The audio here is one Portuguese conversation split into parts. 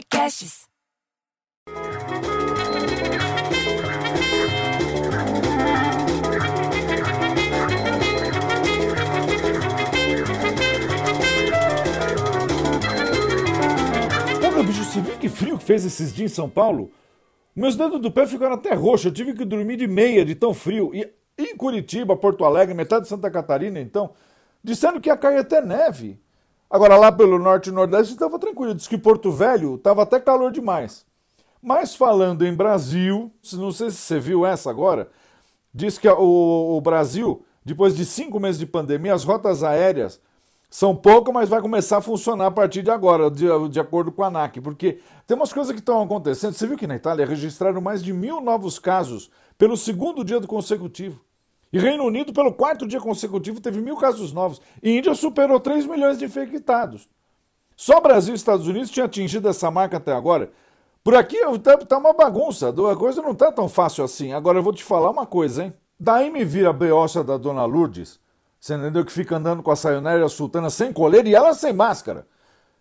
Podcasts. Porra, bicho, você viu que frio que fez esses dias em São Paulo? Meus dedos do pé ficaram até roxos, eu tive que dormir de meia de tão frio. E em Curitiba, Porto Alegre, metade de Santa Catarina, então, disseram que ia cair até neve. Agora, lá pelo norte e nordeste estava tranquilo, diz que Porto Velho estava até calor demais. Mas falando em Brasil, não sei se você viu essa agora, diz que o, o Brasil, depois de cinco meses de pandemia, as rotas aéreas são poucas, mas vai começar a funcionar a partir de agora, de, de acordo com a ANAC, porque tem umas coisas que estão acontecendo. Você viu que na Itália registraram mais de mil novos casos pelo segundo dia do consecutivo. E Reino Unido, pelo quarto dia consecutivo, teve mil casos novos. E Índia superou 3 milhões de infectados. Só Brasil e Estados Unidos tinham atingido essa marca até agora. Por aqui está uma bagunça, a coisa não está tão fácil assim. Agora eu vou te falar uma coisa, hein? Daí me vira a beocha da dona Lourdes, você entendeu? Que fica andando com a saionéria sultana sem coleira e ela sem máscara.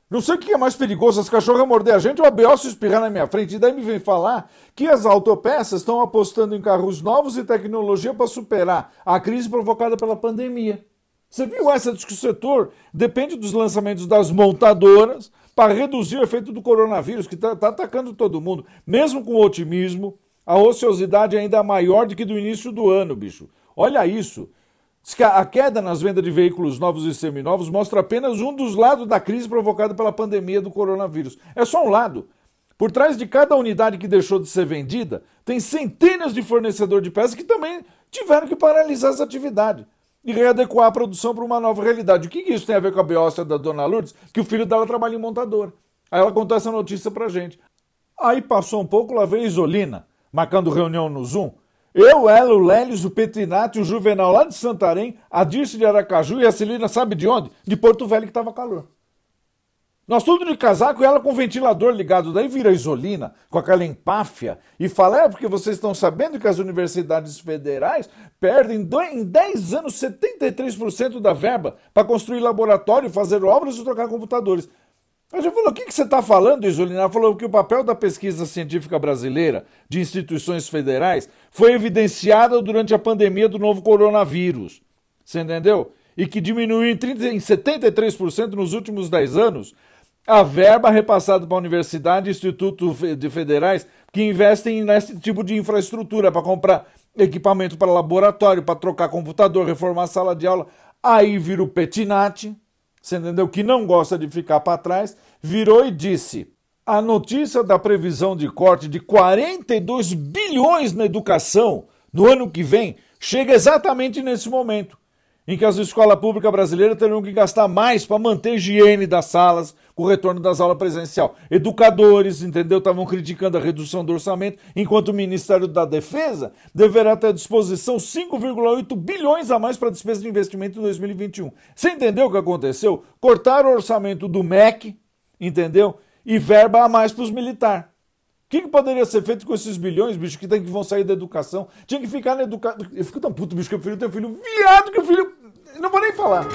Não sei o que é mais perigoso, as cachorras morder a gente ou a Beossa espirrar na minha frente. E daí me vem falar que as autopeças estão apostando em carros novos e tecnologia para superar a crise provocada pela pandemia. Você viu essa? Diz que o setor depende dos lançamentos das montadoras para reduzir o efeito do coronavírus, que está tá atacando todo mundo. Mesmo com otimismo, a ociosidade é ainda maior do que do início do ano, bicho. Olha isso. Diz que a queda nas vendas de veículos novos e seminovos mostra apenas um dos lados da crise provocada pela pandemia do coronavírus. É só um lado. Por trás de cada unidade que deixou de ser vendida, tem centenas de fornecedores de peças que também tiveram que paralisar essa atividade e readequar a produção para uma nova realidade. O que isso tem a ver com a biópsia da dona Lourdes? Que o filho dela trabalha em montador. Aí ela contou essa notícia pra gente. Aí passou um pouco, lá veio Isolina, marcando reunião no Zoom. Eu, ela, o Lélis, o Petrinati, o Juvenal lá de Santarém, a Dirce de Aracaju e a Celina sabe de onde? De Porto Velho que estava calor. Nós tudo de casaco e ela com o ventilador ligado. Daí vira Isolina, com aquela empáfia, e fala: é porque vocês estão sabendo que as universidades federais perdem em 10 anos 73% da verba para construir laboratório, fazer obras e trocar computadores. A gente falou: o que, que você está falando, Isolina? Ela falou que o papel da pesquisa científica brasileira, de instituições federais, foi evidenciado durante a pandemia do novo coronavírus. Você entendeu? E que diminuiu em, 30, em 73% nos últimos 10 anos a verba repassada para a universidade e institutos de federais que investem nesse tipo de infraestrutura para comprar equipamento para laboratório, para trocar computador, reformar sala de aula. Aí vira o Petinati, você entendeu? Que não gosta de ficar para trás, virou e disse: a notícia da previsão de corte de 42 bilhões na educação no ano que vem chega exatamente nesse momento em que as escolas públicas brasileiras terão que gastar mais para manter a higiene das salas com o retorno das aulas presencial. Educadores, entendeu, estavam criticando a redução do orçamento, enquanto o Ministério da Defesa deverá ter à disposição 5,8 bilhões a mais para despesa de investimento em 2021. Você entendeu o que aconteceu? Cortaram o orçamento do MEC, entendeu? E verba a mais para os militares. O que, que, poderia ser feito com esses bilhões, bicho, que, tem, que vão sair da educação? Tinha que ficar na educação. Eu fico tão puto, bicho, que eu ter um filho viado que o filho. Não vou nem falar.